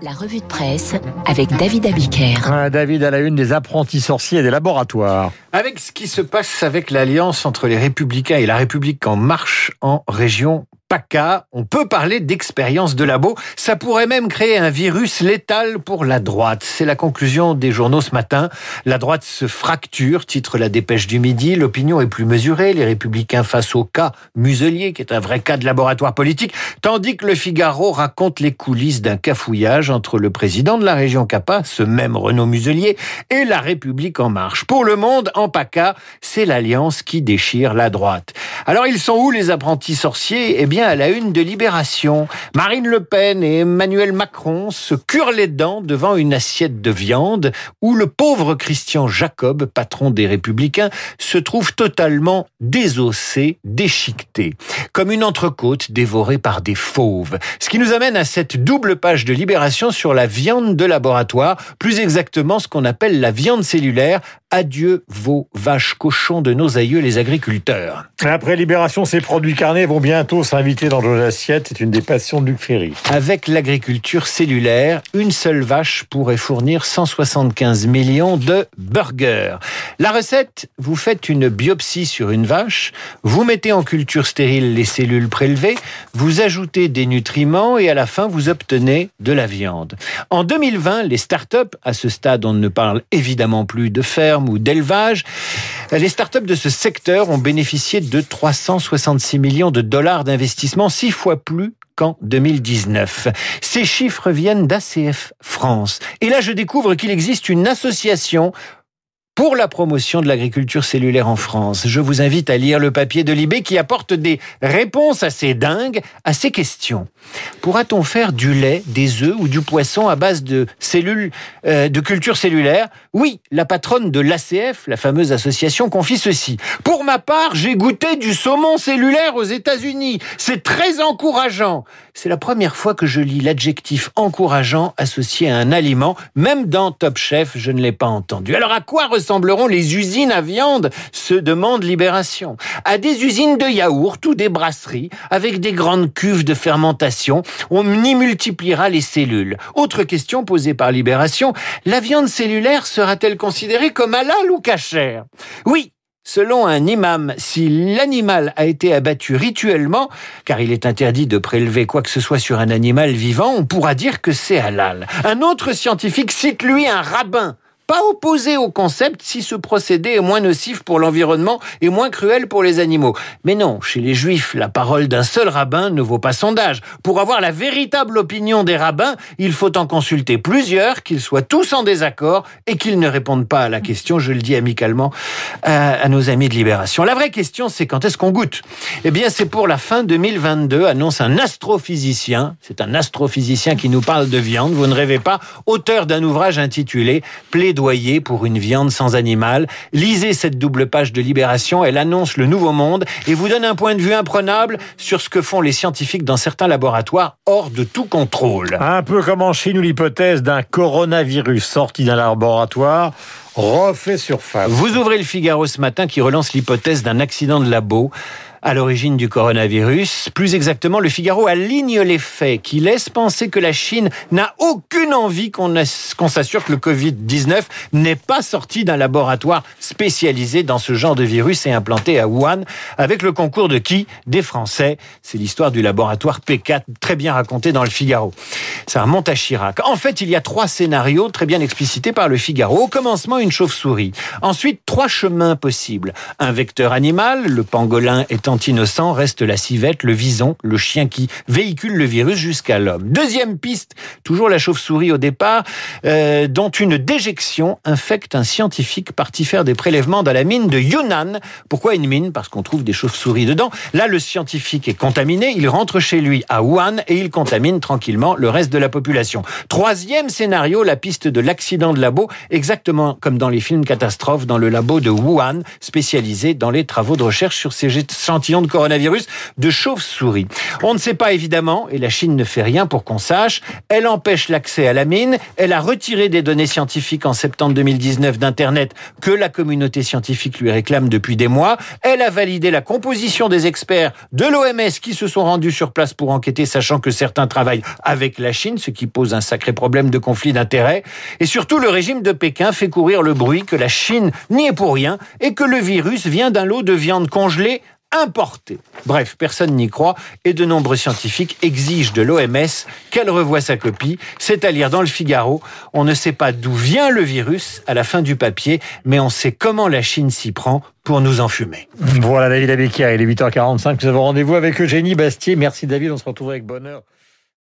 La revue de presse avec David Abiker. Ah, David à la une des apprentis sorciers et des laboratoires. Avec ce qui se passe avec l'alliance entre les Républicains et la République en marche en région PACA, on peut parler d'expérience de labo. Ça pourrait même créer un virus létal pour la droite. C'est la conclusion des journaux ce matin. La droite se fracture, titre la dépêche du midi. L'opinion est plus mesurée. Les républicains face au cas Muselier, qui est un vrai cas de laboratoire politique, tandis que le Figaro raconte les coulisses d'un cafouillage entre le président de la région CAPA, ce même Renaud Muselier, et la République en marche. Pour le monde, en PACA, c'est l'alliance qui déchire la droite. Alors ils sont où les apprentis sorciers? Eh bien, à la une de Libération. Marine Le Pen et Emmanuel Macron se curent les dents devant une assiette de viande où le pauvre Christian Jacob, patron des Républicains, se trouve totalement désossé, déchiqueté, comme une entrecôte dévorée par des fauves. Ce qui nous amène à cette double page de Libération sur la viande de laboratoire, plus exactement ce qu'on appelle la viande cellulaire. Adieu vos vaches cochons de nos aïeux les agriculteurs. Après Libération, ces produits carnés vont bientôt s'inviter dans nos assiettes est une des passions de Luc Ferry. Avec l'agriculture cellulaire, une seule vache pourrait fournir 175 millions de burgers. La recette, vous faites une biopsie sur une vache, vous mettez en culture stérile les cellules prélevées, vous ajoutez des nutriments et à la fin, vous obtenez de la viande. En 2020, les startups, à ce stade, on ne parle évidemment plus de ferme ou d'élevage, les startups de ce secteur ont bénéficié de 366 millions de dollars d'investissement, six fois plus qu'en 2019. Ces chiffres viennent d'ACF France. Et là, je découvre qu'il existe une association pour la promotion de l'agriculture cellulaire en France. Je vous invite à lire le papier de Libé qui apporte des réponses assez dingues à ces questions. Pourra-t-on faire du lait, des œufs ou du poisson à base de cellules euh, de culture cellulaire? Oui, la patronne de l'ACF, la fameuse association, confie ceci. Pour ma part, j'ai goûté du saumon cellulaire aux États-Unis. C'est très encourageant. C'est la première fois que je lis l'adjectif encourageant associé à un aliment. Même dans Top Chef, je ne l'ai pas entendu. Alors à quoi les usines à viande se demande Libération. À des usines de yaourt ou des brasseries avec des grandes cuves de fermentation, on y multipliera les cellules. Autre question posée par Libération, la viande cellulaire sera-t-elle considérée comme halal ou cachère? Oui, Selon un imam, si l'animal a été abattu rituellement, car il est interdit de prélever quoi que ce soit sur un animal vivant, on pourra dire que c'est halal. Un autre scientifique cite lui un rabbin pas opposé au concept si ce procédé est moins nocif pour l'environnement et moins cruel pour les animaux. Mais non, chez les juifs, la parole d'un seul rabbin ne vaut pas sondage. Pour avoir la véritable opinion des rabbins, il faut en consulter plusieurs, qu'ils soient tous en désaccord et qu'ils ne répondent pas à la question, je le dis amicalement à, nos amis de Libération. La vraie question, c'est quand est-ce qu'on goûte? Eh bien, c'est pour la fin 2022, annonce un astrophysicien. C'est un astrophysicien qui nous parle de viande, vous ne rêvez pas, auteur d'un ouvrage intitulé Plaidoyer pour une viande sans animal. Lisez cette double page de Libération, elle annonce le nouveau monde et vous donne un point de vue imprenable sur ce que font les scientifiques dans certains laboratoires hors de tout contrôle. Un peu comme en Chine où l'hypothèse d'un coronavirus sorti d'un laboratoire refait surface. Vous ouvrez le Figaro ce matin qui relance l'hypothèse d'un accident de labo à l'origine du coronavirus. Plus exactement, le Figaro aligne les faits qui laissent penser que la Chine n'a aucune envie qu'on s'assure que le Covid-19 n'est pas sorti d'un laboratoire spécialisé dans ce genre de virus et implanté à Wuhan, avec le concours de qui? Des Français. C'est l'histoire du laboratoire P4, très bien racontée dans le Figaro. Ça remonte à Chirac. En fait, il y a trois scénarios très bien explicités par le Figaro. Au commencement, une chauve-souris. Ensuite, trois chemins possibles. Un vecteur animal, le pangolin est innocent reste la civette, le vison, le chien qui véhicule le virus jusqu'à l'homme. Deuxième piste, toujours la chauve-souris au départ, euh, dont une déjection infecte un scientifique parti faire des prélèvements dans la mine de Yunnan. Pourquoi une mine? Parce qu'on trouve des chauves-souris dedans. Là, le scientifique est contaminé, il rentre chez lui à Wuhan et il contamine tranquillement le reste de la population. Troisième scénario, la piste de l'accident de labo, exactement comme dans les films catastrophes dans le labo de Wuhan, spécialisé dans les travaux de recherche sur ces de coronavirus de chauve-souris. On ne sait pas évidemment, et la Chine ne fait rien pour qu'on sache, elle empêche l'accès à la mine, elle a retiré des données scientifiques en septembre 2019 d'Internet que la communauté scientifique lui réclame depuis des mois, elle a validé la composition des experts de l'OMS qui se sont rendus sur place pour enquêter, sachant que certains travaillent avec la Chine, ce qui pose un sacré problème de conflit d'intérêts. Et surtout, le régime de Pékin fait courir le bruit que la Chine n'y est pour rien et que le virus vient d'un lot de viande congelée importée. Bref, personne n'y croit et de nombreux scientifiques exigent de l'OMS qu'elle revoie sa copie. C'est à lire dans le Figaro. On ne sait pas d'où vient le virus à la fin du papier, mais on sait comment la Chine s'y prend pour nous enfumer. Voilà David Abiquière, il est 8h45. Nous avons rendez-vous avec Eugénie Bastier. Merci David, on se retrouve avec bonheur.